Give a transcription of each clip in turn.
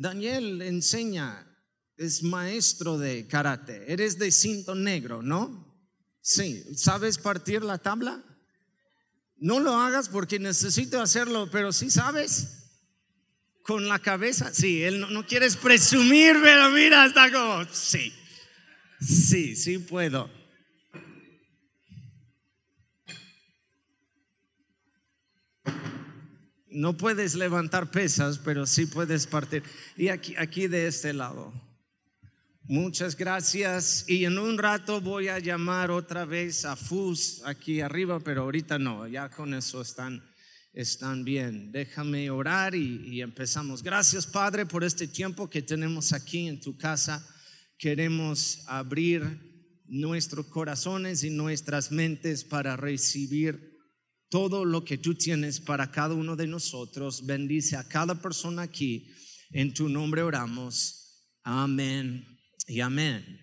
Daniel enseña, es maestro de karate. Eres de cinto negro, ¿no? Sí. ¿Sabes partir la tabla? No lo hagas porque necesito hacerlo, pero sí sabes. Con la cabeza, sí, él no, no quieres presumir, pero mira, está como, sí, sí, sí puedo. No puedes levantar pesas, pero sí puedes partir. Y aquí, aquí de este lado. Muchas gracias. Y en un rato voy a llamar otra vez a FUS aquí arriba, pero ahorita no, ya con eso están, están bien. Déjame orar y, y empezamos. Gracias Padre por este tiempo que tenemos aquí en tu casa. Queremos abrir nuestros corazones y nuestras mentes para recibir todo lo que tú tienes para cada uno de nosotros. Bendice a cada persona aquí. En tu nombre oramos. Amén y amén.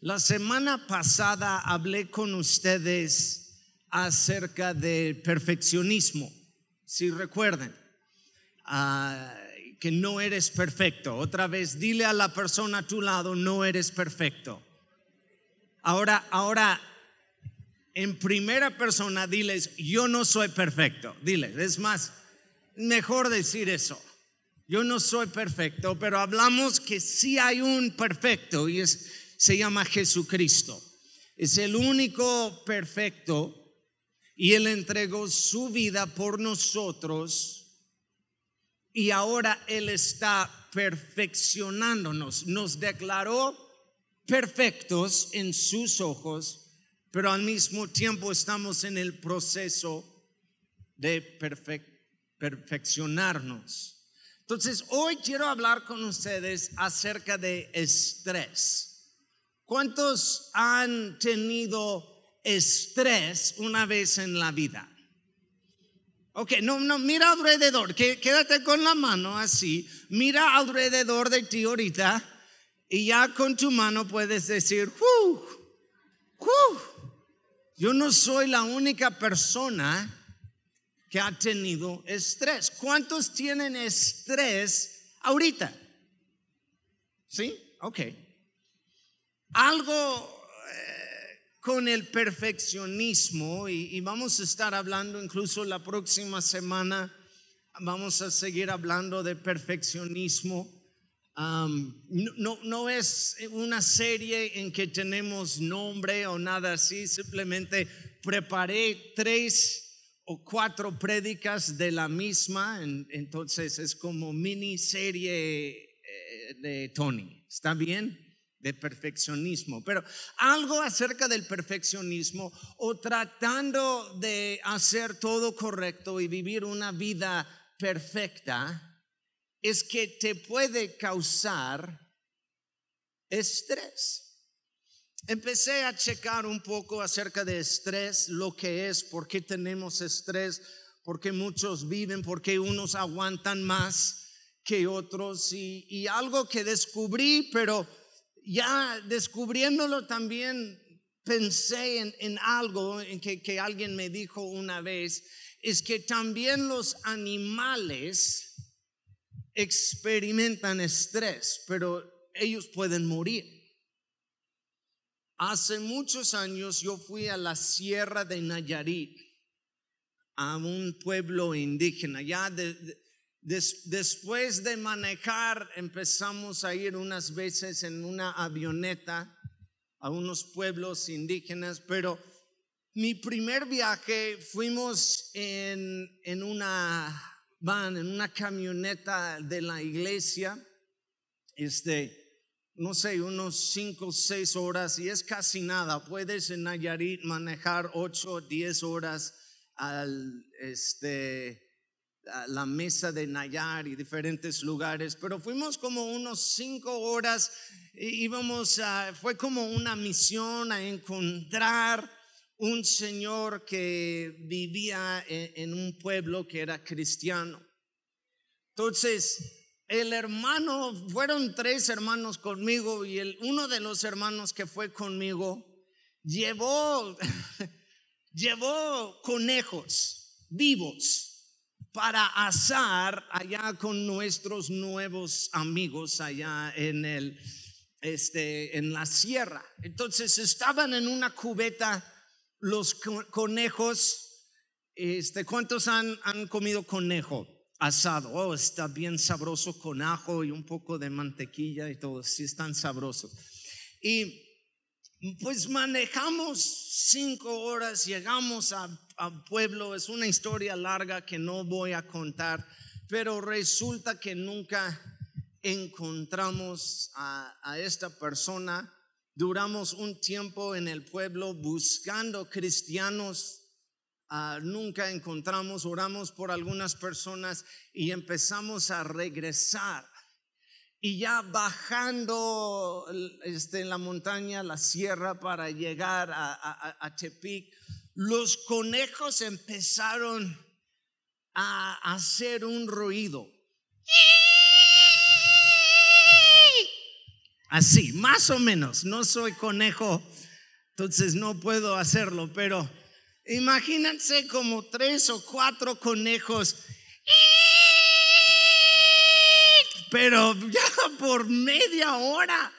La semana pasada hablé con ustedes acerca del perfeccionismo. Si recuerden, ah, que no eres perfecto. Otra vez, dile a la persona a tu lado, no eres perfecto. Ahora, ahora, en primera persona, diles, yo no soy perfecto. Diles, es más, mejor decir eso. Yo no soy perfecto, pero hablamos que sí hay un perfecto y es, se llama Jesucristo. Es el único perfecto y Él entregó su vida por nosotros y ahora Él está perfeccionándonos. Nos declaró perfectos en sus ojos pero al mismo tiempo estamos en el proceso de perfeccionarnos. Entonces, hoy quiero hablar con ustedes acerca de estrés. ¿Cuántos han tenido estrés una vez en la vida? Ok, no, no, mira alrededor, quédate con la mano así, mira alrededor de ti ahorita y ya con tu mano puedes decir, ¡uh! ¡uh! Yo no soy la única persona que ha tenido estrés. ¿Cuántos tienen estrés ahorita? ¿Sí? Ok. Algo eh, con el perfeccionismo, y, y vamos a estar hablando incluso la próxima semana, vamos a seguir hablando de perfeccionismo. No, no, es una serie en que tenemos nombre o nada así, simplemente preparé tres o cuatro prédicas de la misma, entonces es como mini serie eh, de Tony, ¿está bien? De perfeccionismo, pero algo acerca del perfeccionismo o tratando de hacer todo correcto y vivir una vida perfecta es que te puede causar estrés. Empecé a checar un poco acerca de estrés, lo que es, por qué tenemos estrés, por qué muchos viven, por qué unos aguantan más que otros y, algo que descubrí, pero ya descubriéndolo también pensé en, algo en que, que alguien me dijo una vez, es que también los animales experimentan estrés, pero ellos pueden morir. Hace muchos años yo fui a la sierra de Nayarit, a un pueblo indígena. Ya después de manejar empezamos a ir unas veces en una avioneta a unos pueblos indígenas, pero mi primer viaje fuimos en, una van en una camioneta de la iglesia, este, no sé, unos cinco o seis horas y es casi nada. Puedes en Nayarit manejar ocho o diez horas al, este, a la mesa de Nayar y diferentes lugares, pero fuimos como unos cinco horas, íbamos a, fue como una misión a encontrar un señor que vivía en, un pueblo que era cristiano. Entonces, el hermano, fueron tres hermanos conmigo y el, uno de los hermanos que fue conmigo llevó, llevó conejos vivos para asar allá con nuestros nuevos amigos allá en el este en la sierra. Entonces estaban en una cubeta los conejos este ¿cuántos han, han comido conejo asado? Oh, está bien sabroso con ajo y un poco de mantequilla y todo, sí están sabrosos. Y pues manejamos cinco horas, llegamos a, pueblo, es una historia larga que no voy a contar, pero resulta que nunca encontramos a, esta persona. Duramos un tiempo en el pueblo buscando cristianos ah, nunca encontramos, oramos por algunas personas y empezamos a regresar y ya bajando este, en la montaña, la sierra para llegar a, Tepic, los conejos empezaron a hacer un ruido. Así, más o menos. No soy conejo, entonces no puedo hacerlo, pero imagínense como tres o cuatro conejos pero ya por media hora.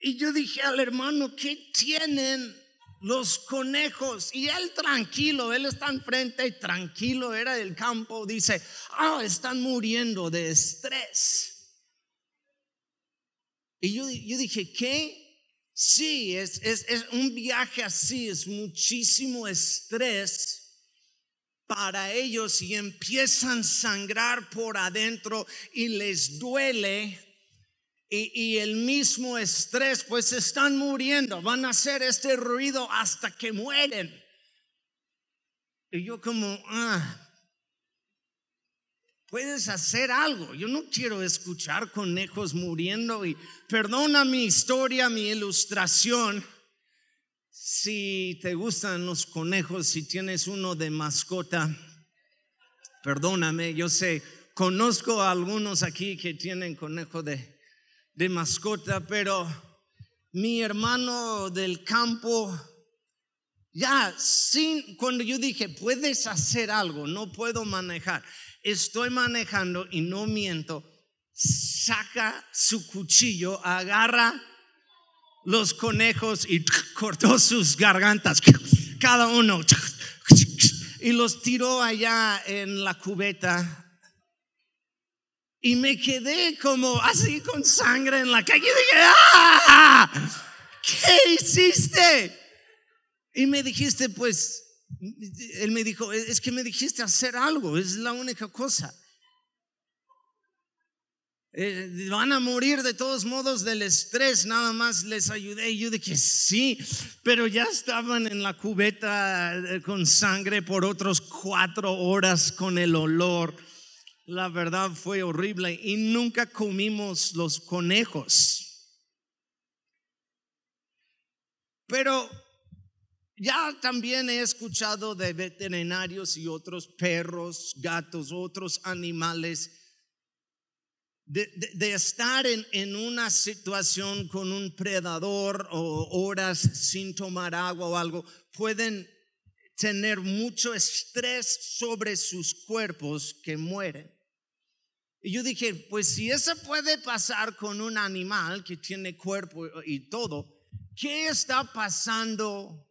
Y yo dije al hermano, ¿qué tienen los conejos? Y él tranquilo, él está enfrente y tranquilo, era del campo, dice, ah, están muriendo de estrés. Y yo, yo dije, ¿qué? Sí, es, es, es un viaje así, es muchísimo estrés para ellos y empiezan a sangrar por adentro y les duele. Y, el mismo estrés, pues están muriendo, van a hacer este ruido hasta que mueren. Y yo como, ah, puedes hacer algo. Yo no quiero escuchar conejos muriendo y perdona mi historia, mi ilustración si te gustan los conejos, si tienes uno de mascota, perdóname, yo sé, conozco a algunos aquí que tienen conejo de, de mascota, pero mi hermano del campo, ya, sin, cuando yo dije, puedes hacer algo, no puedo manejar, estoy manejando y no miento, saca su cuchillo, agarra los conejos y cortó sus gargantas, cada uno, y los tiró allá en la cubeta. Y me quedé como así con sangre en la calle. Y dije, ¡ah! ¿Qué hiciste? Y me dijiste, pues, él me dijo, es que me dijiste hacer algo, es la única cosa. Eh, van a morir de todos modos del estrés, nada más les ayudé. Y yo dije, sí, pero ya estaban en la cubeta eh, con sangre por otros cuatro horas con el olor. La verdad fue horrible y nunca comimos los conejos. Pero ya también he escuchado de veterinarios y otros perros, gatos, otros animales de, estar en, en, una situación con un predador o horas sin tomar agua o algo, pueden tener mucho estrés sobre sus cuerpos que mueren. Y yo dije, pues si eso puede pasar con un animal que tiene cuerpo y todo, ¿qué está pasando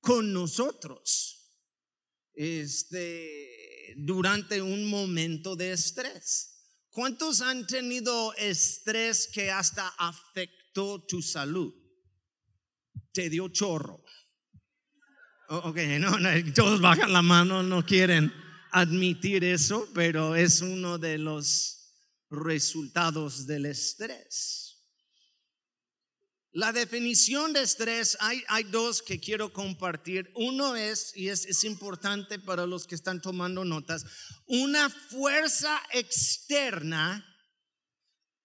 con nosotros? Este, durante un momento de estrés. ¿Cuántos han tenido estrés que hasta afectó tu salud? Te dio chorro. ok, no, no, todos bajan la mano, no quieren admitir eso, pero es uno de los resultados del estrés. La definición de estrés, hay, hay, dos que quiero compartir. Uno es, y es, es importante para los que están tomando notas, una fuerza externa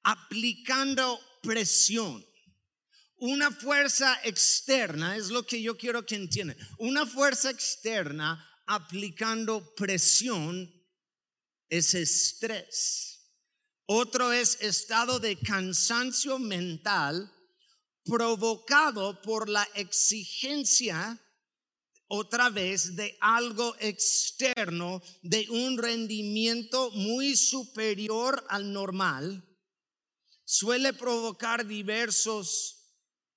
aplicando presión. Una fuerza externa es lo que yo quiero que entiendan. Una fuerza externa aplicando presión es estrés. Otro es estado de cansancio mental provocado por la exigencia otra vez de algo externo, de un rendimiento muy superior al normal, suele provocar diversos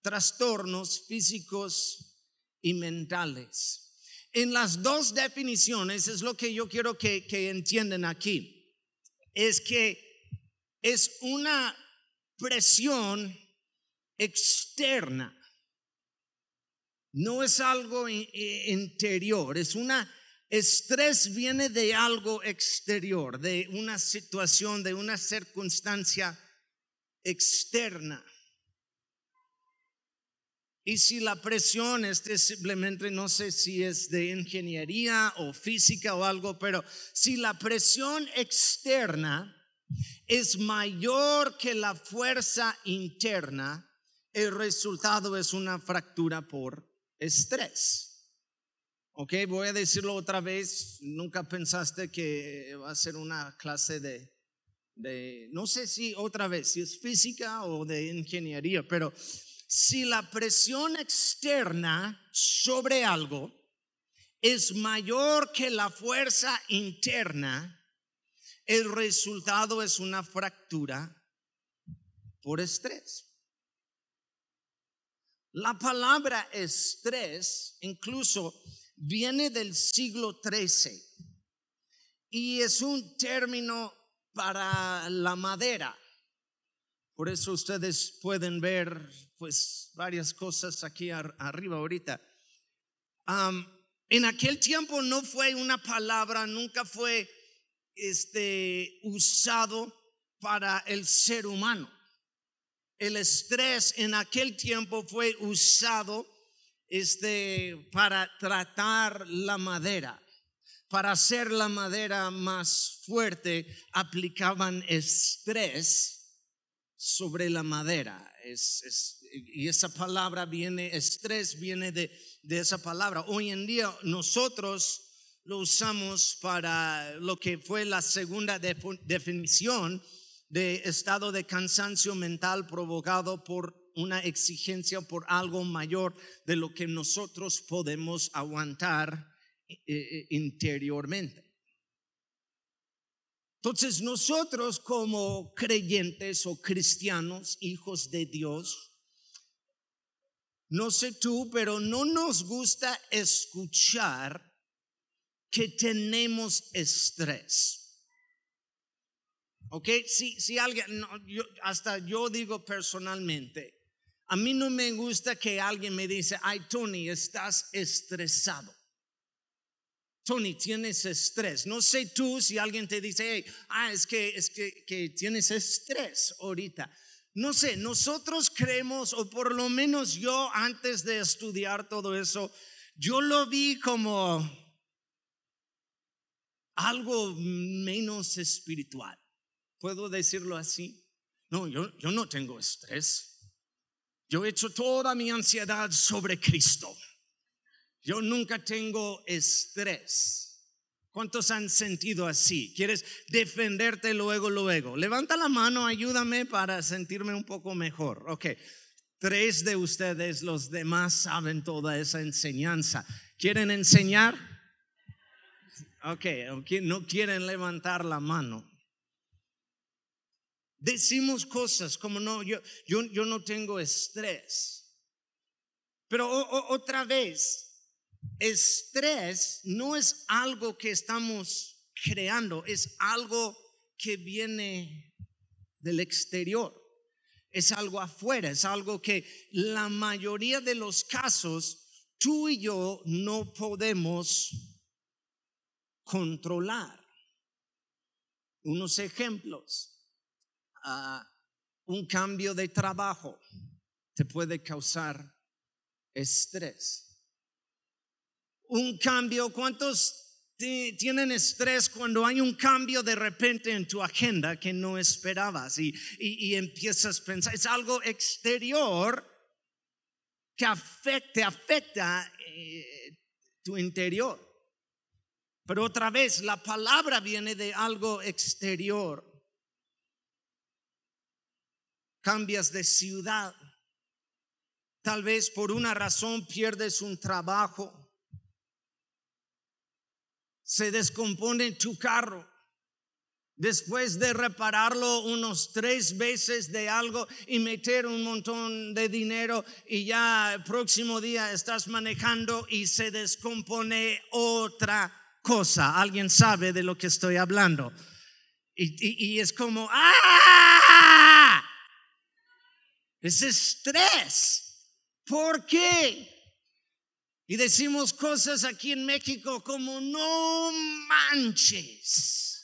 trastornos físicos y mentales. En las dos definiciones es lo que yo quiero que, entiendan aquí. Es que es una presión externa no es algo interior, es una estrés viene de algo exterior, de una situación, de una circunstancia externa. Y si la presión, este simplemente no sé si es de ingeniería o física o algo, pero si la presión externa es mayor que la fuerza interna, el resultado es una fractura por estrés. Ok, voy a decirlo otra vez. Nunca pensaste que va a ser una clase de, de, no sé si otra vez, si es física o de ingeniería, pero si la presión externa sobre algo es mayor que la fuerza interna, el resultado es una fractura por estrés. La palabra estrés incluso viene del siglo XIII y es un término para la madera. Por eso ustedes pueden ver pues varias cosas aquí arriba ahorita. en aquel tiempo no fue una palabra, nunca fue este, usado para el ser humano el estrés en aquel tiempo fue usado este, para tratar la madera. Para hacer la madera más fuerte, aplicaban estrés sobre la madera. y esa palabra viene, estrés viene de, de esa palabra. Hoy en día nosotros lo usamos para lo que fue la segunda definición de estado de cansancio mental provocado por una exigencia por algo mayor de lo que nosotros podemos aguantar eh, eh, interiormente. Entonces nosotros como creyentes o cristianos, hijos de Dios, no sé tú, pero no nos gusta escuchar que tenemos estrés. ¿Ok? Si, si alguien, hasta yo digo personalmente, a mí no me gusta que alguien me dice, ay Tony, estás estresado. Tony, tienes estrés. No sé tú si alguien te dice, hey, ah, es que, es que, que tienes estrés ahorita. No sé, nosotros creemos, o por lo menos yo antes de estudiar todo eso, yo lo vi como algo menos espiritual. ¿Puedo decirlo así? No, yo, yo no tengo estrés. Yo he hecho toda mi ansiedad sobre Cristo. Yo nunca tengo estrés. ¿Cuántos han sentido así? ¿Quieres defenderte luego, luego? Levanta la mano, ayúdame para sentirme un poco mejor. Ok, tres de ustedes, los demás saben toda esa enseñanza. ¿Quieren enseñar? Ok, no quieren levantar la mano. Decimos cosas como no, yo, yo, yo no tengo estrés. Pero otra vez, estrés no es algo que estamos creando, es algo que viene del exterior. Es algo afuera, es algo que la mayoría de los casos tú y yo no podemos controlar. Unos ejemplos un cambio de trabajo te puede causar estrés. Un cambio, ¿cuántos tienen estrés cuando hay un cambio de repente en tu agenda que no esperabas y, y, empiezas a pensar, es algo exterior que afecta, afecta eh, tu interior. Pero otra vez, la palabra viene de algo exterior cambias de ciudad. Tal vez por una razón pierdes un trabajo. se descompone tu carro. Después de repararlo unos tres veces de algo y meter un montón de dinero y ya el próximo día estás manejando y se descompone otra cosa. Alguien sabe de lo que estoy hablando. Y, es como, ¡ah! Es estrés. ¿Por qué? Y decimos cosas aquí en México como, no manches.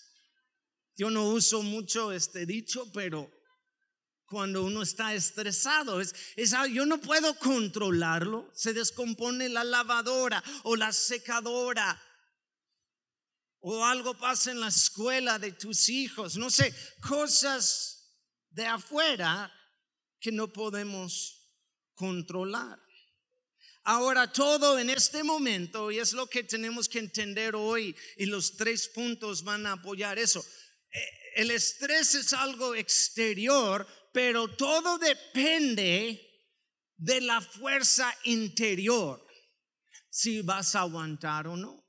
Yo no uso mucho este dicho, pero cuando uno está estresado, es, es, yo no puedo controlarlo. Se descompone la lavadora o la secadora. O algo pasa en la escuela de tus hijos. No sé, cosas de afuera que no podemos controlar. Ahora todo en este momento, y es lo que tenemos que entender hoy, y los tres puntos van a apoyar eso el estrés es algo exterior, pero todo depende de la fuerza interior, si vas a aguantar o no.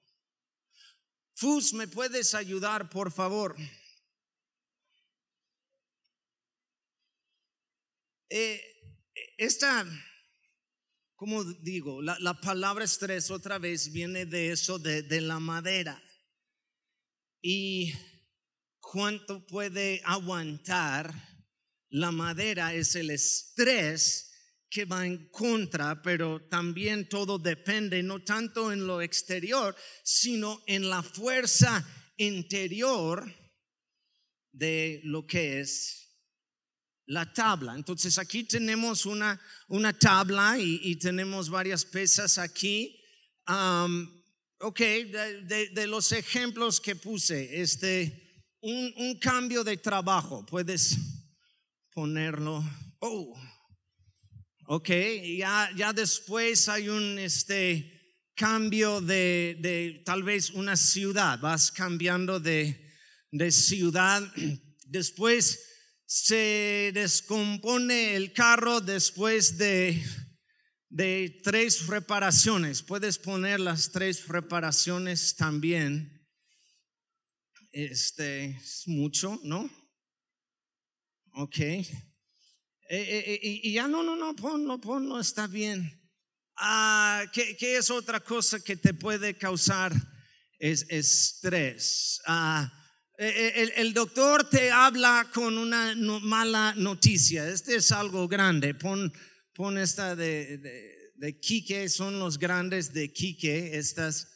Fus, ¿me puedes ayudar, por favor? Eh, esta, como digo, la, palabra estrés otra vez viene de eso, de, de la madera. Y cuánto puede aguantar la madera es el estrés que va en contra, pero también todo depende no tanto en lo exterior, sino en la fuerza interior de lo que es la tabla. Entonces aquí tenemos una, una tabla y, tenemos varias pesas aquí. ok, de, de, los ejemplos que puse, este un, cambio de trabajo, puedes ponerlo. Oh, ok, ya, ya después hay un este, cambio de, de tal vez una ciudad, vas cambiando de, de ciudad, después se descompone el carro después de, de tres reparaciones. Puedes poner las tres reparaciones también este es mucho, ¿no? Ok. Eh, eh, eh, y ya no, no, no, ponlo, ponlo, está bien. Ah, ¿qué, es otra cosa que te puede causar es, estrés? Ah, el, doctor te habla con una mala noticia. Este es algo grande. Pon, pon esta de, de, de Quique, son los grandes de Quique, estas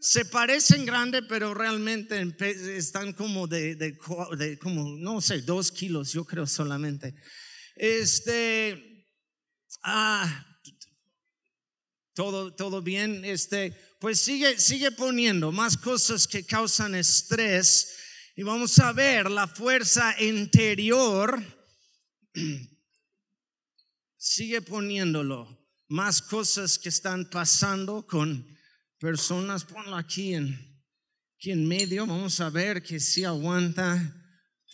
se parecen grandes, pero realmente están como de, como, no sé, dos kilos, yo creo solamente. Este, ah, todo, todo bien, este, pues sigue, sigue poniendo más cosas que causan estrés y vamos a ver la fuerza interior, sigue poniéndolo, más cosas que están pasando con personas, ponlo aquí en, aquí en medio, vamos a ver que si aguanta.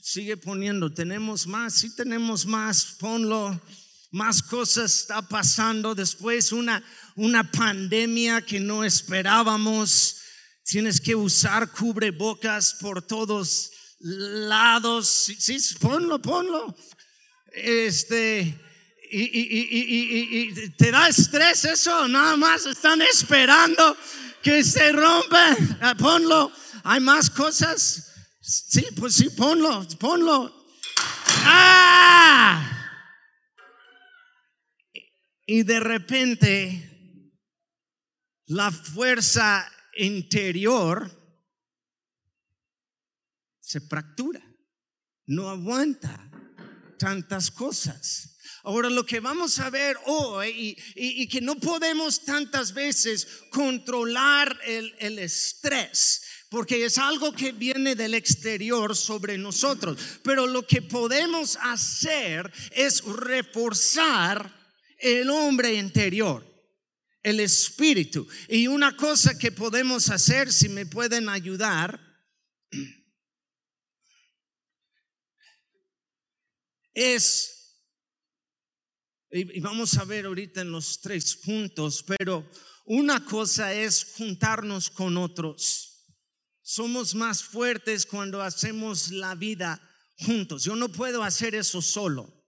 Sigue poniendo, tenemos más, si tenemos más, ponlo. Más cosas está pasando. Después, una, una pandemia que no esperábamos. Tienes que usar cubrebocas por todos lados. Sí, ponlo, ponlo. Este, y, te da estrés eso, nada más están esperando que se rompa. Ah, ponlo, hay más cosas. Sí, pues sí, ponlo, ponlo. ¡Ah! Y de repente la fuerza interior se fractura, no aguanta tantas cosas. Ahora lo que vamos a ver hoy y, que no podemos tantas veces controlar el, estrés, porque es algo que viene del exterior sobre nosotros, pero lo que podemos hacer es reforzar el hombre interior el espíritu. Y una cosa que podemos hacer, si me pueden ayudar, es y vamos a ver ahorita en los tres puntos, pero una cosa es juntarnos con otros. Somos más fuertes cuando hacemos la vida juntos. Yo no puedo hacer eso solo.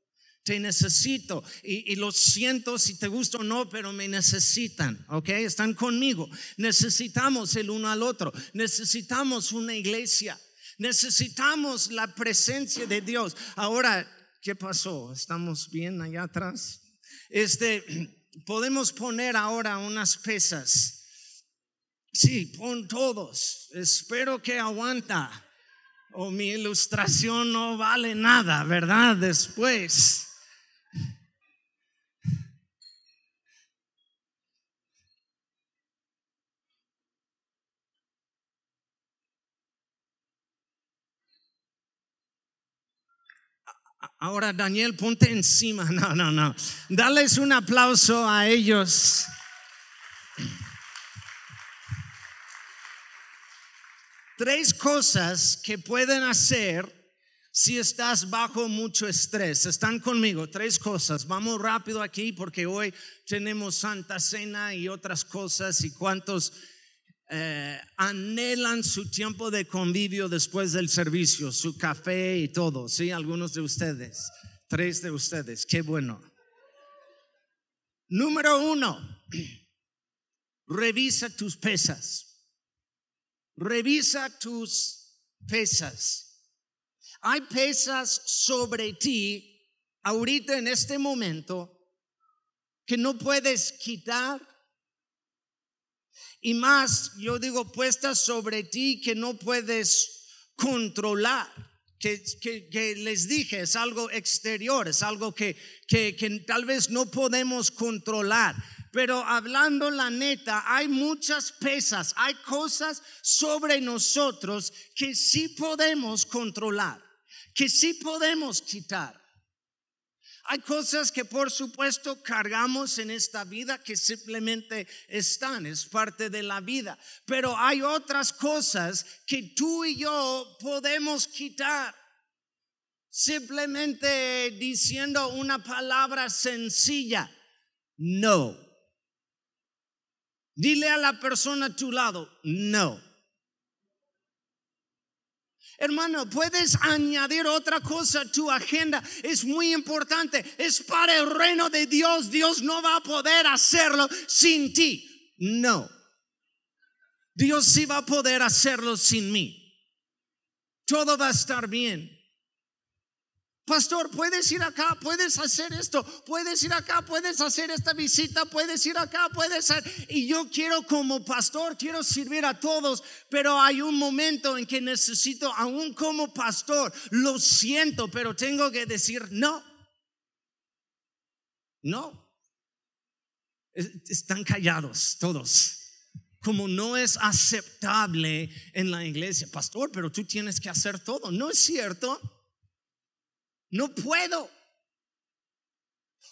Te necesito y, lo siento si te gusta o no, pero me necesitan, ¿ok? Están conmigo. Necesitamos el uno al otro. Necesitamos una iglesia. Necesitamos la presencia de Dios. Ahora, ¿qué pasó? ¿Estamos bien allá atrás? Este, podemos poner ahora unas pesas. Sí, pon todos. Espero que aguanta. O mi ilustración no vale nada, ¿verdad? Después. Ahora, Daniel, ponte encima. No, no, no. Dales un aplauso a ellos. Tres cosas que pueden hacer si estás bajo mucho estrés. Están conmigo, tres cosas. Vamos rápido aquí porque hoy tenemos Santa Cena y otras cosas y cuántos eh, anhelan su tiempo de convivio después del servicio, su café y todo, ¿sí? Algunos de ustedes, tres de ustedes, qué bueno. Número uno, revisa tus pesas. Revisa tus pesas. Hay pesas sobre ti ahorita en este momento que no puedes quitar y más, yo digo, puestas sobre ti que no puedes controlar. Que, que, les dije, es algo exterior, es algo que, que, que tal vez no podemos controlar. Pero hablando la neta, hay muchas pesas, hay cosas sobre nosotros que sí podemos controlar, que sí podemos quitar. Hay cosas que por supuesto cargamos en esta vida que simplemente están, es parte de la vida. Pero hay otras cosas que tú y yo podemos quitar. Simplemente diciendo una palabra sencilla, no. Dile a la persona a tu lado, no. Hermano, puedes añadir otra cosa a tu agenda. Es muy importante. Es para el reino de Dios. Dios no va a poder hacerlo sin ti. No. Dios sí va a poder hacerlo sin mí. Todo va a estar bien. Pastor, puedes ir acá, puedes hacer esto, puedes ir acá, puedes hacer esta visita, puedes ir acá, puedes hacer. Y yo quiero como pastor, quiero servir a todos, pero hay un momento en que necesito, aún como pastor, lo siento, pero tengo que decir no. No. Están callados todos como no es aceptable en la iglesia, pastor, pero tú tienes que hacer todo. No es cierto. No puedo.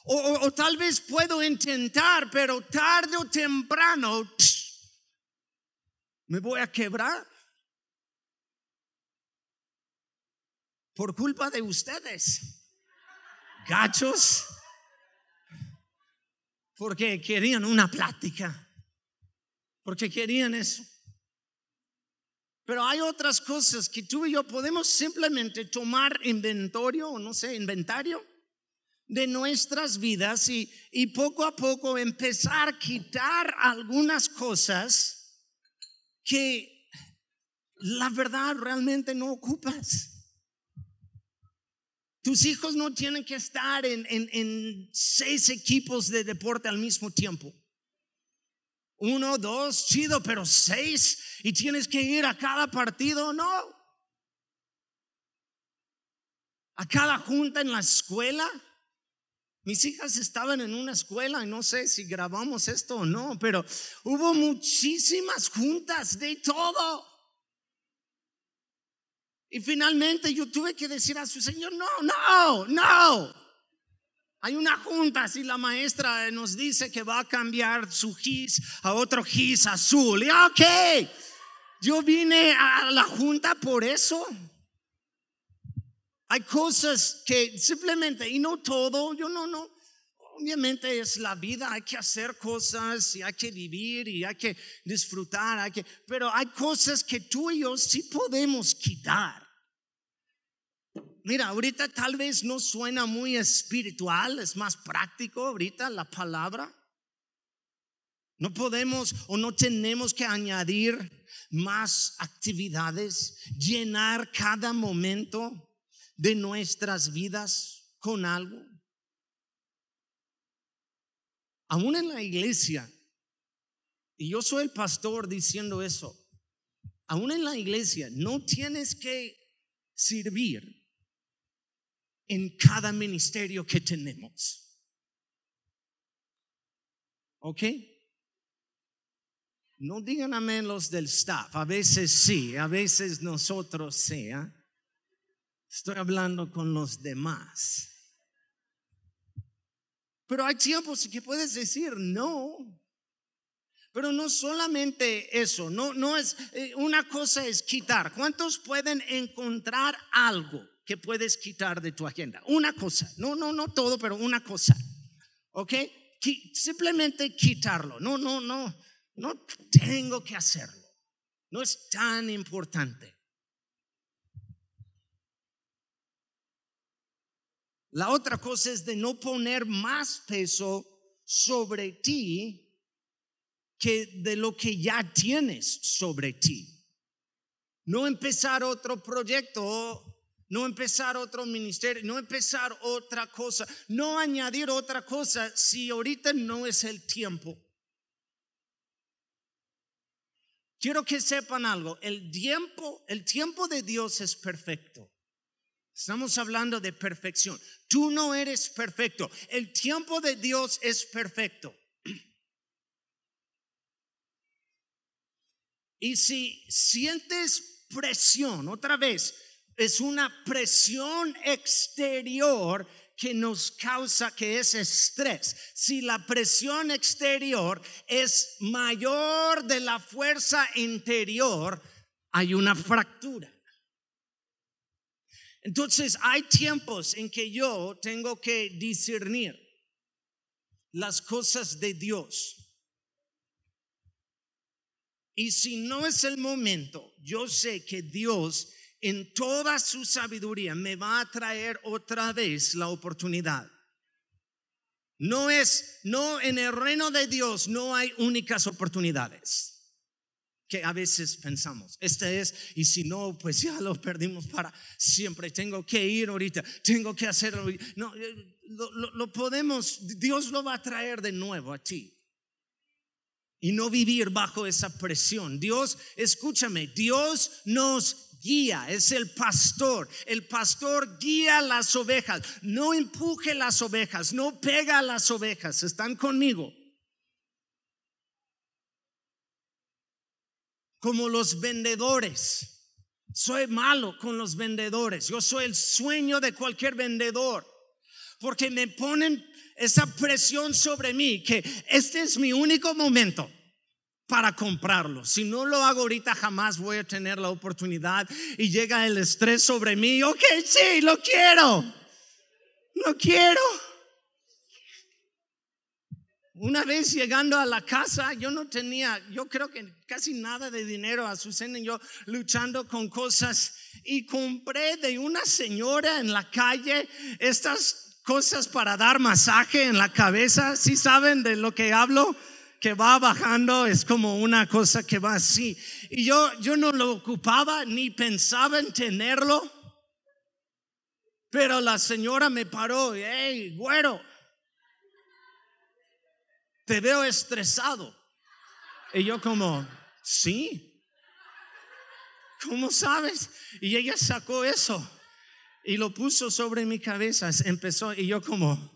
O, tal vez puedo intentar, pero tarde o temprano me voy a quebrar. Por culpa de ustedes. Gachos. Porque querían una plática. Porque querían eso. Pero hay otras cosas que tú y yo podemos simplemente tomar inventario, o no sé, inventario de nuestras vidas y, y poco a poco empezar a quitar algunas cosas que la verdad realmente no ocupas. Tus hijos no tienen que estar en, en, en seis equipos de deporte al mismo tiempo uno, dos, chido, pero seis y tienes que ir a cada partido, no. A cada junta en la escuela. Mis hijas estaban en una escuela y no sé si grabamos esto o no, pero hubo muchísimas juntas de todo. Y finalmente yo tuve que decir a su Señor, no, no, no. Hay una junta, si la maestra nos dice que va a cambiar su gis a otro gis azul. Y ok, yo vine a la junta por eso. Hay cosas que simplemente, y no todo, yo no, no. obviamente es la vida, hay que hacer cosas y hay que vivir y hay que disfrutar, hay que, pero hay cosas que tú y yo sí podemos quitar. Mira, ahorita tal vez no suena muy espiritual, es más práctico ahorita la palabra. No podemos o no tenemos que añadir más actividades, llenar cada momento de nuestras vidas con algo. Aún en la iglesia, y yo soy el pastor diciendo eso, aún en la iglesia no tienes que servir en cada ministerio que tenemos. ¿Ok? No digan amén los del staff. A veces sí, a veces nosotros sí. ¿ah? Estoy hablando con los demás. Pero hay tiempos que puedes decir no. Pero no solamente eso, no, no es, eh, una cosa es quitar. ¿Cuántos pueden encontrar algo que puedes quitar de tu agenda. Una cosa, no, no, no todo, pero una cosa. ¿Ok? Simplemente quitarlo. No, no, no, no tengo que hacerlo. No es tan importante. La otra cosa es de no poner más peso sobre ti que de lo que ya tienes sobre ti. No empezar otro proyecto no empezar otro ministerio, no empezar otra cosa, no añadir otra cosa si ahorita no es el tiempo. Quiero que sepan algo, el tiempo, el tiempo de Dios es perfecto. Estamos hablando de perfección. Tú no eres perfecto. El tiempo de Dios es perfecto. Y si sientes presión, otra vez, es una presión exterior que nos causa que es estrés. Si la presión exterior es mayor de la fuerza interior, hay una fractura. Entonces hay tiempos en que yo tengo que discernir las cosas de Dios. Y si no es el momento, yo sé que Dios en toda su sabiduría me va a traer otra vez la oportunidad. No es, no en el reino de Dios no hay únicas oportunidades que a veces pensamos. Este es, y si no, pues ya lo perdimos para siempre. Tengo que ir ahorita, tengo que hacerlo. No, eh, lo, lo podemos, Dios lo va a traer de nuevo a ti y no vivir bajo esa presión. Dios, escúchame, Dios nos guía, es el pastor. El pastor guía las ovejas, no empuje las ovejas, no pega a las ovejas. ¿Están conmigo? Como los vendedores. Soy malo con los vendedores. Yo soy el sueño de cualquier vendedor. Porque me ponen esa presión sobre mí que este es mi único momento para comprarlo. Si no lo hago ahorita, jamás voy a tener la oportunidad y llega el estrés sobre mí. Ok, sí, lo quiero. Lo quiero. Una vez llegando a la casa, yo no tenía, yo creo que casi nada de dinero, Azucena y yo luchando con cosas y compré de una señora en la calle estas cosas para dar masaje en la cabeza. ¿Sí saben de lo que hablo? Que va bajando, es como una cosa que va así. Y yo, yo no lo ocupaba ni pensaba en tenerlo. Pero la señora me paró, hey, güero, te veo estresado. Y yo como, sí, ¿cómo sabes? Y ella sacó eso y lo puso sobre mi cabeza, empezó, y yo como,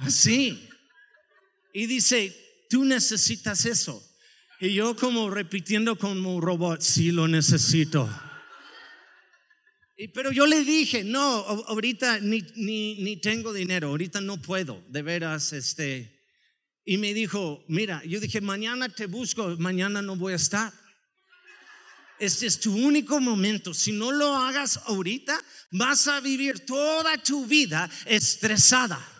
Así. Y dice, tú necesitas eso. Y yo como repitiendo como un robot, sí lo necesito. Y, pero yo le dije, no, ahorita ni, ni, ni tengo dinero, ahorita no puedo, de veras, este. Y me dijo, mira, yo dije, mañana te busco, mañana no voy a estar. Este es tu único momento. Si no lo hagas ahorita, vas a vivir toda tu vida estresada.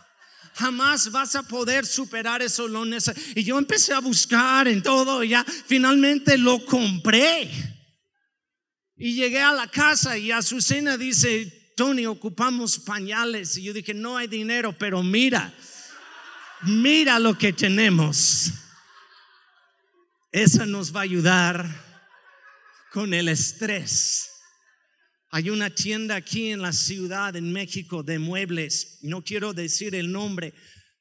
Jamás vas a poder superar esos lones. Y yo empecé a buscar en todo y ya finalmente lo compré. Y llegué a la casa y Azucena dice, Tony, ocupamos pañales. Y yo dije, no hay dinero, pero mira, mira lo que tenemos. Esa nos va a ayudar con el estrés. Hay una tienda aquí en la ciudad, en México, de muebles. No quiero decir el nombre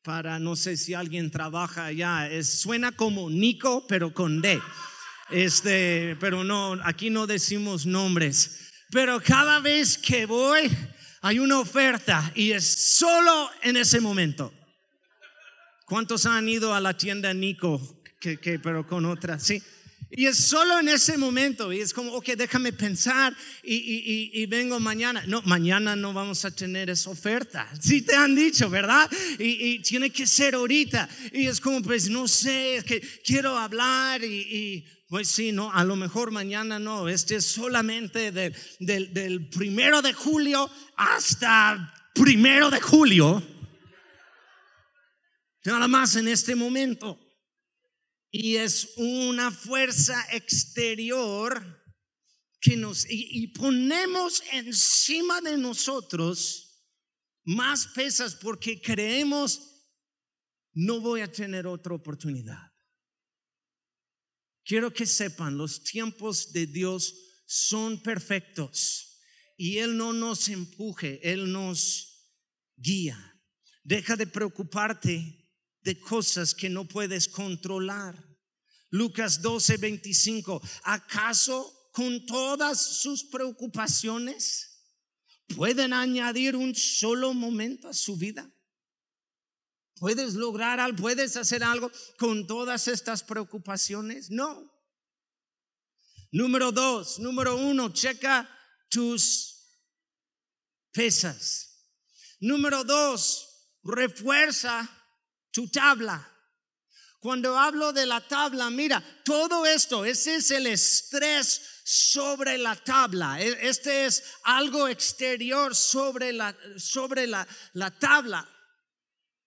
para no sé si alguien trabaja allá. Es, suena como Nico, pero con D. Este, pero no, aquí no decimos nombres. Pero cada vez que voy, hay una oferta y es solo en ese momento. ¿Cuántos han ido a la tienda Nico? Que, que pero con otra, sí. Y es solo en ese momento, y es como, ok, déjame pensar y, vengo mañana. No, mañana no vamos a tener esa oferta. Sí te han dicho, ¿verdad? Y, tiene que ser ahorita. Y es como, pues no sé, es que quiero hablar y, pues sí, no, a lo mejor mañana no. Este es solamente del, del primero de julio hasta primero de julio. Nada más en este momento. Y es una fuerza exterior que nos... Y, ponemos encima de nosotros más pesas porque creemos, no voy a tener otra oportunidad. Quiero que sepan, los tiempos de Dios son perfectos y Él no nos empuje, Él nos guía. Deja de preocuparte de cosas que no puedes controlar. Lucas 12, 25. ¿Acaso con todas sus preocupaciones pueden añadir un solo momento a su vida? ¿Puedes lograr algo? ¿Puedes hacer algo con todas estas preocupaciones? No. Número dos, número uno, checa tus pesas. Número dos, refuerza tu tabla. Cuando hablo de la tabla, mira, todo esto, ese es el estrés sobre la tabla. E, este es algo exterior sobre la, sobre la, la tabla.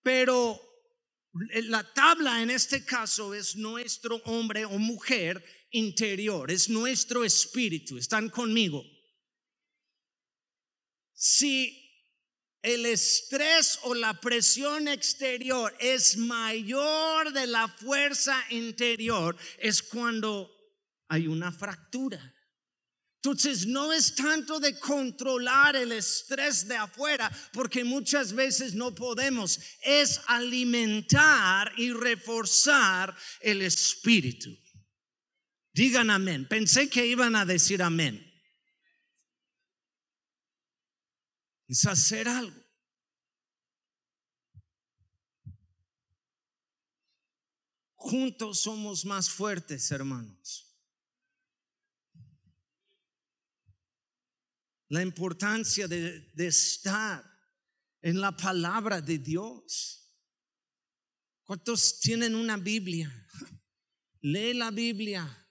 Pero la tabla en este caso es nuestro hombre o mujer interior, es nuestro espíritu. ¿Están conmigo? Si el estrés o la presión exterior es mayor de la fuerza interior, es cuando hay una fractura. Entonces no es tanto de controlar el estrés de afuera, porque muchas veces no podemos, es alimentar y reforzar el espíritu. Digan amén. Pensé que iban a decir amén. Hacer algo. Juntos somos más fuertes, hermanos. La importancia de, estar en la palabra de Dios. ¿Cuántos tienen una Biblia? Lee la Biblia.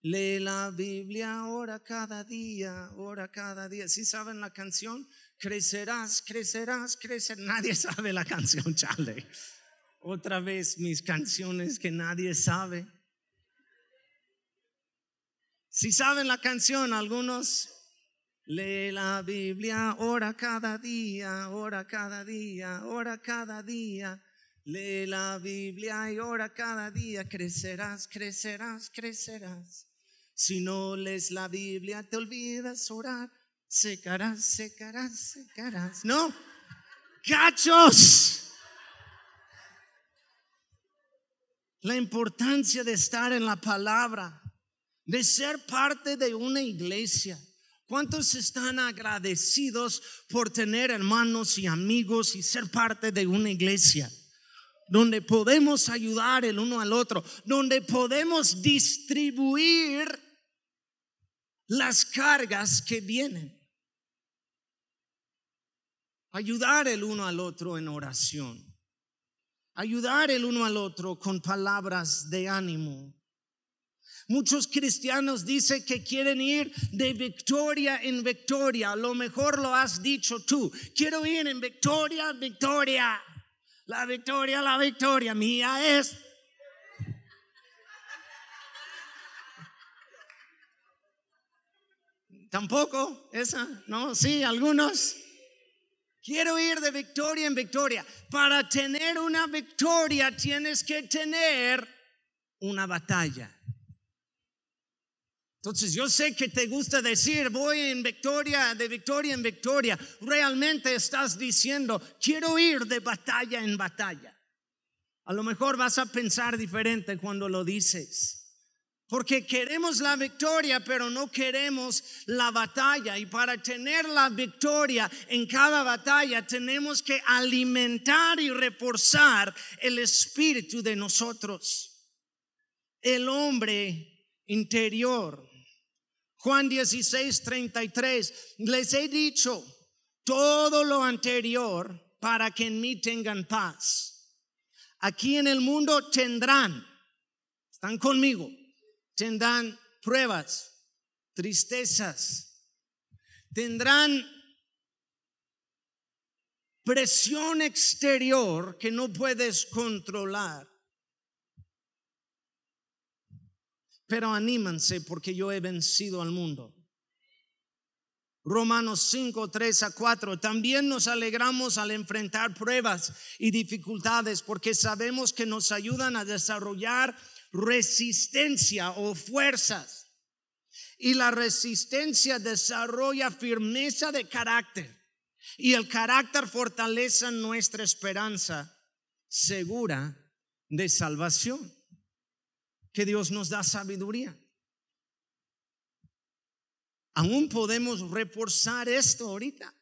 Lee la Biblia ahora cada día, ahora cada día. ¿Sí saben la canción? Crecerás, crecerás, crecerás. Nadie sabe la canción, Charlie. Otra vez mis canciones que nadie sabe. Si saben la canción, algunos lee la Biblia, ora cada día, ora cada día, ora cada día. Lee la Biblia y ora cada día, crecerás, crecerás, crecerás. Si no lees la Biblia, te olvidas orar secarás, secarás, secarás. No, cachos. La importancia de estar en la palabra, de ser parte de una iglesia. ¿Cuántos están agradecidos por tener hermanos y amigos y ser parte de una iglesia? Donde podemos ayudar el uno al otro, donde podemos distribuir las cargas que vienen. Ayudar el uno al otro en oración. Ayudar el uno al otro con palabras de ánimo. Muchos cristianos dicen que quieren ir de victoria en victoria. A lo mejor lo has dicho tú. Quiero ir en victoria victoria. La victoria, la victoria mía es. Tampoco esa, no, sí, algunos. Quiero ir de victoria en victoria. Para tener una victoria tienes que tener una batalla. Entonces yo sé que te gusta decir, voy en victoria, de victoria en victoria. Realmente estás diciendo, quiero ir de batalla en batalla. A lo mejor vas a pensar diferente cuando lo dices. Porque queremos la victoria, pero no queremos la batalla. Y para tener la victoria en cada batalla tenemos que alimentar y reforzar el espíritu de nosotros. El hombre interior. Juan 16, 33. Les he dicho todo lo anterior para que en mí tengan paz. Aquí en el mundo tendrán, están conmigo, tendrán pruebas, tristezas, tendrán presión exterior que no puedes controlar. Pero anímanse porque yo he vencido al mundo. Romanos 5, 3 a 4. También nos alegramos al enfrentar pruebas y dificultades porque sabemos que nos ayudan a desarrollar resistencia o fuerzas. Y la resistencia desarrolla firmeza de carácter. Y el carácter fortalece nuestra esperanza segura de salvación que Dios nos da sabiduría. Aún podemos reforzar esto ahorita.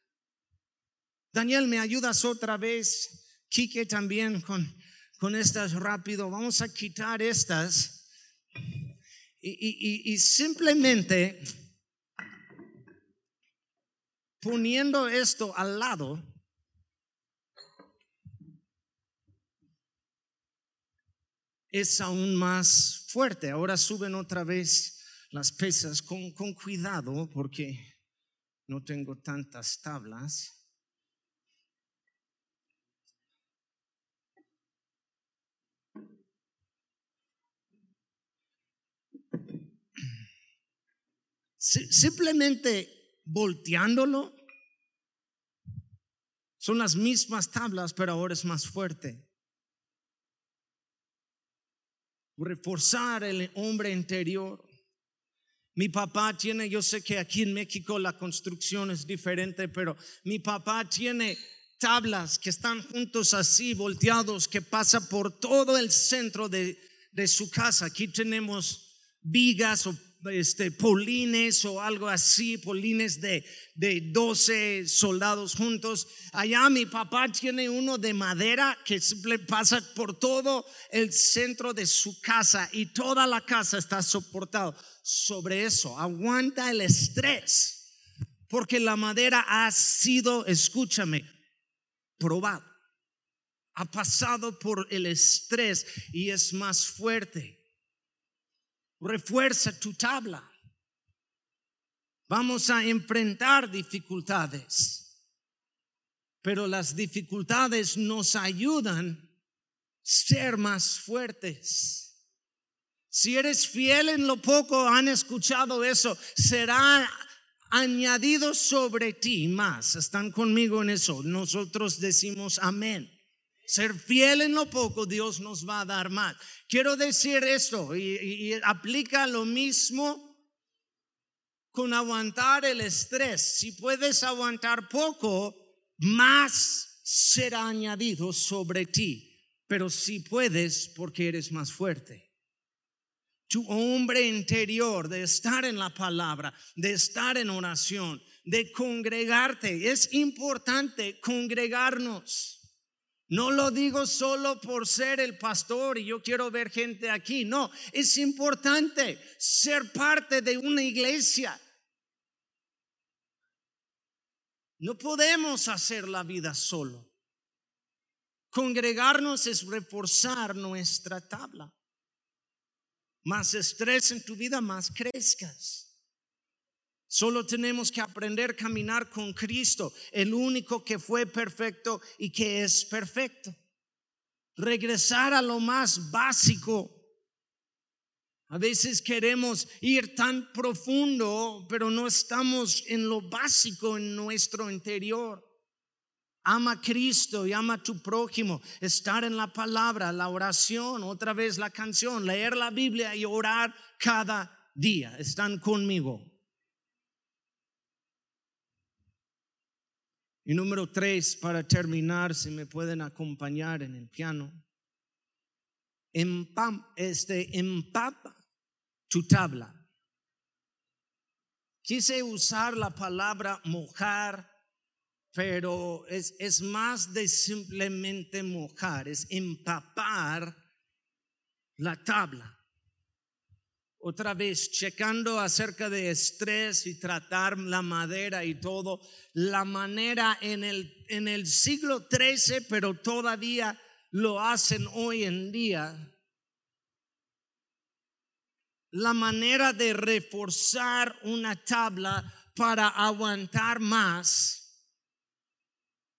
Daniel, ¿me ayudas otra vez? Quique también con, con estas rápido. Vamos a quitar estas. Y, y simplemente poniendo esto al lado, es aún más fuerte. Ahora suben otra vez las pesas con, con cuidado porque no tengo tantas tablas. Simplemente volteándolo, son las mismas tablas, pero ahora es más fuerte. reforzar el hombre interior. Mi papá tiene, yo sé que aquí en México la construcción es diferente, pero mi papá tiene tablas que están juntos así, volteados, que pasa por todo el centro de, de su casa. Aquí tenemos vigas o este, polines o algo así, polines de, de 12 soldados juntos. Allá mi papá tiene uno de madera que pasa por todo el centro de su casa y toda la casa está soportado sobre eso. Aguanta el estrés porque la madera ha sido, escúchame, probado. Ha pasado por el estrés y es más fuerte refuerza tu tabla. Vamos a enfrentar dificultades, pero las dificultades nos ayudan a ser más fuertes. Si eres fiel en lo poco, han escuchado eso, será añadido sobre ti más. Están conmigo en eso. Nosotros decimos amén ser fiel en lo poco, Dios nos va a dar más. Quiero decir esto y, aplica lo mismo con aguantar el estrés. Si puedes aguantar poco, más será añadido sobre ti. Pero si puedes, porque eres más fuerte. Tu hombre interior de estar en la palabra, de estar en oración, de congregarte. Es importante congregarnos. No lo digo solo por ser el pastor y yo quiero ver gente aquí. No, es importante ser parte de una iglesia. No podemos hacer la vida solo. Congregarnos es reforzar nuestra tabla. más estrés en tu vida, más crezcas. Solo tenemos que aprender a caminar con Cristo, el único que fue perfecto y que es perfecto. Regresar a lo más básico. A veces queremos ir tan profundo, pero no estamos en lo básico en nuestro interior. Ama a Cristo y ama a tu prójimo. Estar en la palabra, la oración, otra vez la canción, leer la Biblia y orar cada día. Están conmigo. Y número tres, para terminar, si me pueden acompañar en el piano. Empam, este, empapa tu tabla. Quise usar la palabra mojar pero es, es más de simplemente mojar, es empapar la tabla. Otra vez, checando acerca de estrés y tratar la madera y todo, la manera en el, en el siglo XIII, pero todavía lo hacen hoy en día, la manera de reforzar una tabla para aguantar más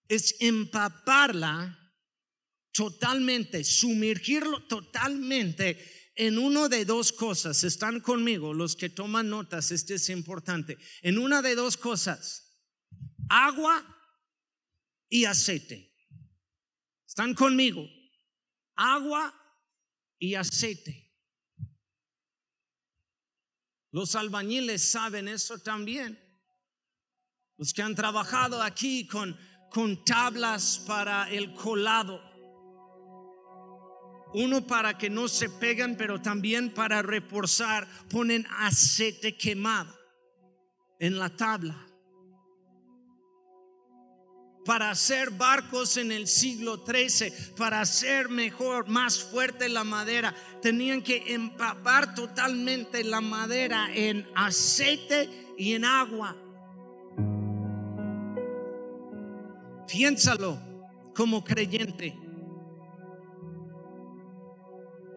es empaparla totalmente, sumergirlo totalmente en uno de dos cosas. Están conmigo los que toman notas, este es importante. En una de dos cosas, agua y aceite. Están conmigo, agua y aceite. Los albañiles saben eso también. Los que han trabajado aquí con con tablas para el colado. Uno para que no se pegan, pero también para reforzar, ponen aceite quemado en la tabla. Para hacer barcos en el siglo XIII, para hacer mejor, más fuerte la madera, tenían que empapar totalmente la madera en aceite y en agua Piénsalo como creyente.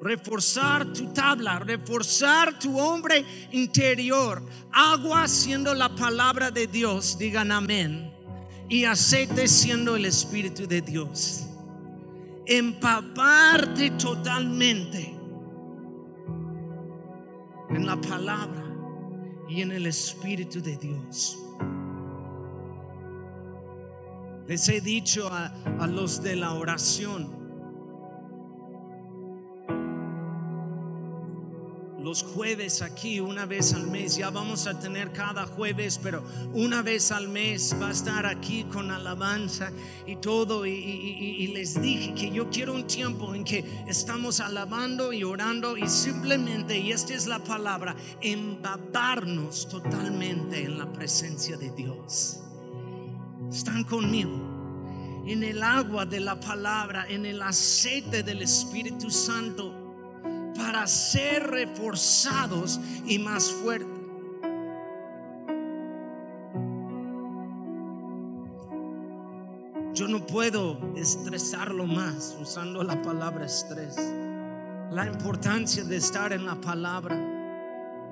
Reforzar tu tabla, reforzar tu hombre interior. Agua siendo la palabra de Dios, digan amén. Y aceite siendo el Espíritu de Dios. Empaparte totalmente en la palabra y en el Espíritu de Dios. Les he dicho a, los de la oración, los jueves aquí, una vez al mes. Ya vamos a tener cada jueves, pero una vez al mes va a estar aquí con alabanza y todo. y, les dije que yo quiero un tiempo en que estamos alabando y orando y simplemente, y esta es la palabra, empaparnos totalmente en la presencia de Dios están conmigo. En el agua de la palabra, en el aceite del Espíritu Santo, para ser reforzados y más fuertes. Yo no puedo estresarlo más usando la palabra estrés. La importancia de estar en la palabra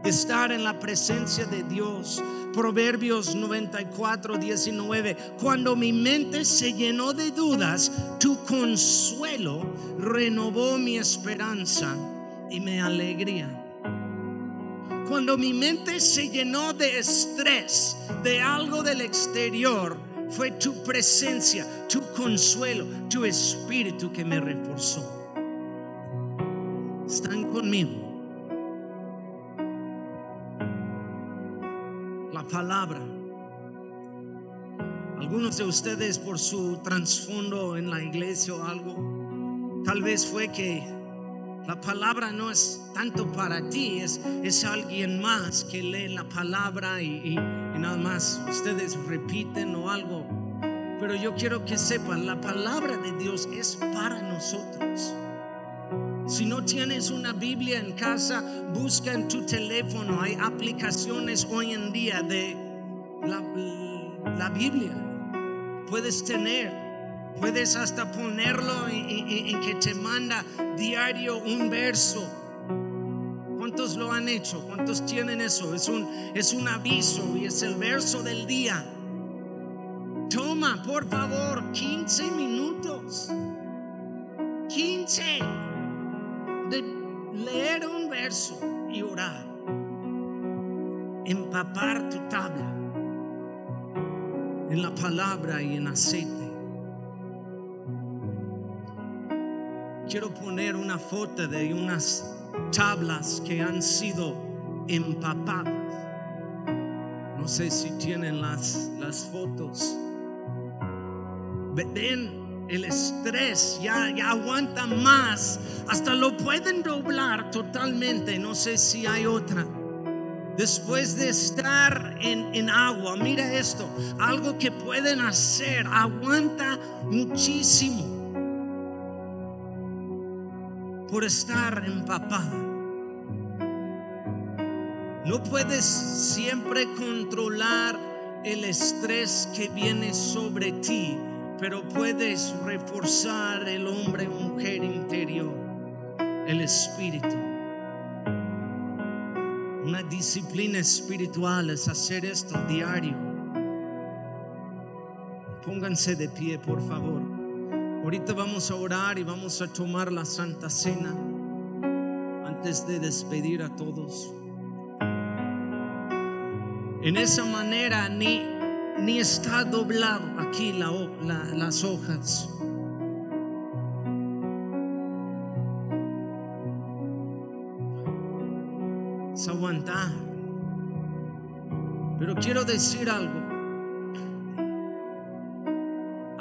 estar en la presencia de Dios. Proverbios 94, 19. Cuando mi mente se llenó de dudas, tu consuelo renovó mi esperanza y mi alegría. Cuando mi mente se llenó de estrés, de algo del exterior, fue tu presencia, tu consuelo, tu espíritu que me reforzó. Están conmigo. palabra. Algunos de ustedes por su trasfondo en la iglesia o algo, tal vez fue que la palabra no es tanto para ti, es, es alguien más que lee la palabra y, y nada más ustedes repiten o algo. Pero yo quiero que sepan, la palabra de Dios es para nosotros. Si no tienes una Biblia en casa, busca en tu teléfono. Hay aplicaciones hoy en día de la, Biblia. Puedes tener, puedes hasta ponerlo en, que te manda diario un verso ¿Cuántos lo han hecho? ¿Cuántos tienen eso? Es un, es un aviso y es el verso del día. Toma, por favor, 15 minutos. 15 de leer un verso y orar. Empapar tu tabla en la palabra y en aceite. Quiero poner una foto de unas tablas que han sido empapadas. No sé si tienen las, las fotos. Ven, el estrés ya, ya aguanta más. Hasta lo pueden doblar totalmente. No sé si hay otra. Después de estar en, en, agua, mira esto, algo que pueden hacer, aguanta muchísimo por estar empapada. No puedes siempre controlar el estrés que viene sobre ti, pero puedes reforzar el hombre o mujer interior, el espíritu. Una disciplina espiritual es hacer esto diario. Pónganse de pie, por favor. Ahorita vamos a orar y vamos a tomar la Santa Cena antes de despedir a todos. En esa manera ni, ni está doblado aquí la, la, las hojas. Es aguantar. Pero quiero decir algo.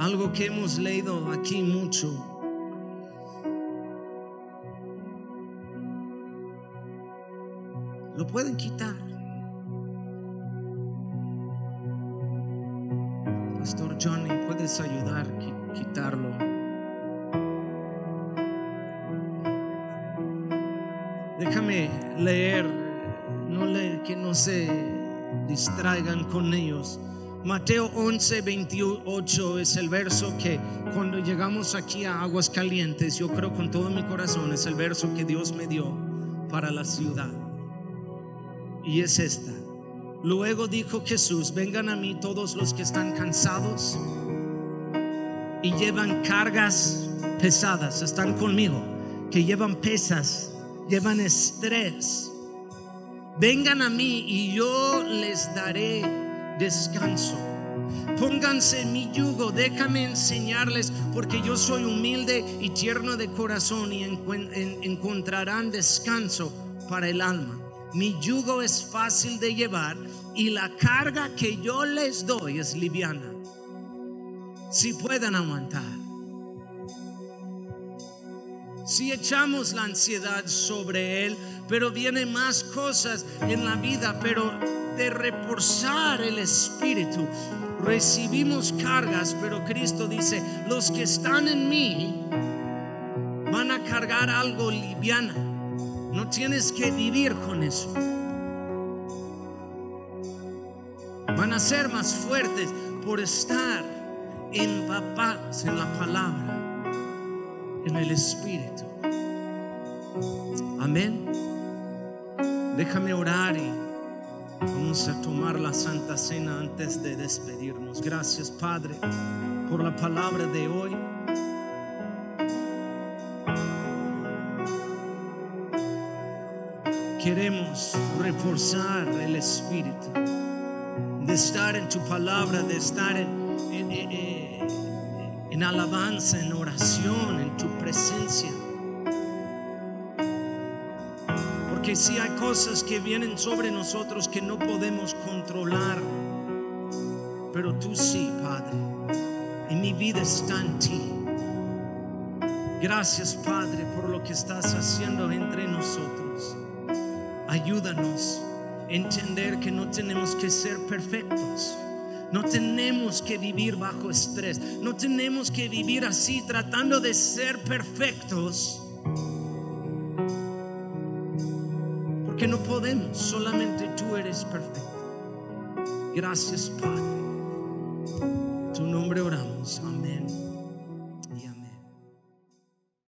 Algo que hemos leído aquí mucho. Lo pueden quitar. Pastor Johnny, puedes ayudar a quitarlo. Déjame leer, no le, que no se distraigan con ellos. Mateo 11, 28 es el verso que cuando llegamos aquí a Aguas Calientes, yo creo con todo mi corazón, es el verso que Dios me dio para la ciudad. Y es esta. Luego dijo Jesús, vengan a mí todos los que están cansados y llevan cargas pesadas, están conmigo, que llevan pesas, llevan estrés. Vengan a mí y yo les daré descanso. Pónganse mi yugo, déjame enseñarles, porque yo soy humilde y tierno de corazón y encontrarán descanso para el alma. Mi yugo es fácil de llevar y la carga que yo les doy es liviana. Si pueden aguantar. Si echamos la ansiedad sobre Él, pero vienen más cosas en la vida, pero de reforzar el espíritu, recibimos cargas, pero Cristo dice, los que están en mí van a cargar algo liviana. No tienes que vivir con eso. Van a ser más fuertes por estar empapados en la palabra, en el Espíritu. Amén. Déjame orar y vamos a tomar la Santa Cena antes de despedirnos. Gracias, Padre, por la palabra de hoy. Queremos reforzar el Espíritu, de estar en tu palabra, de estar en, alabanza, en oración, en tu presencia. Porque si hay cosas que vienen sobre nosotros que no podemos controlar, pero tú sí, Padre, y mi vida está en ti. Gracias, Padre, por lo que estás haciendo entre nosotros. Ayúdanos a entender que no tenemos que ser perfectos. No tenemos que vivir bajo estrés. No tenemos que vivir así tratando de ser perfectos. Porque no podemos. Solamente tú eres perfecto. Gracias Padre. En tu nombre oramos. Amén.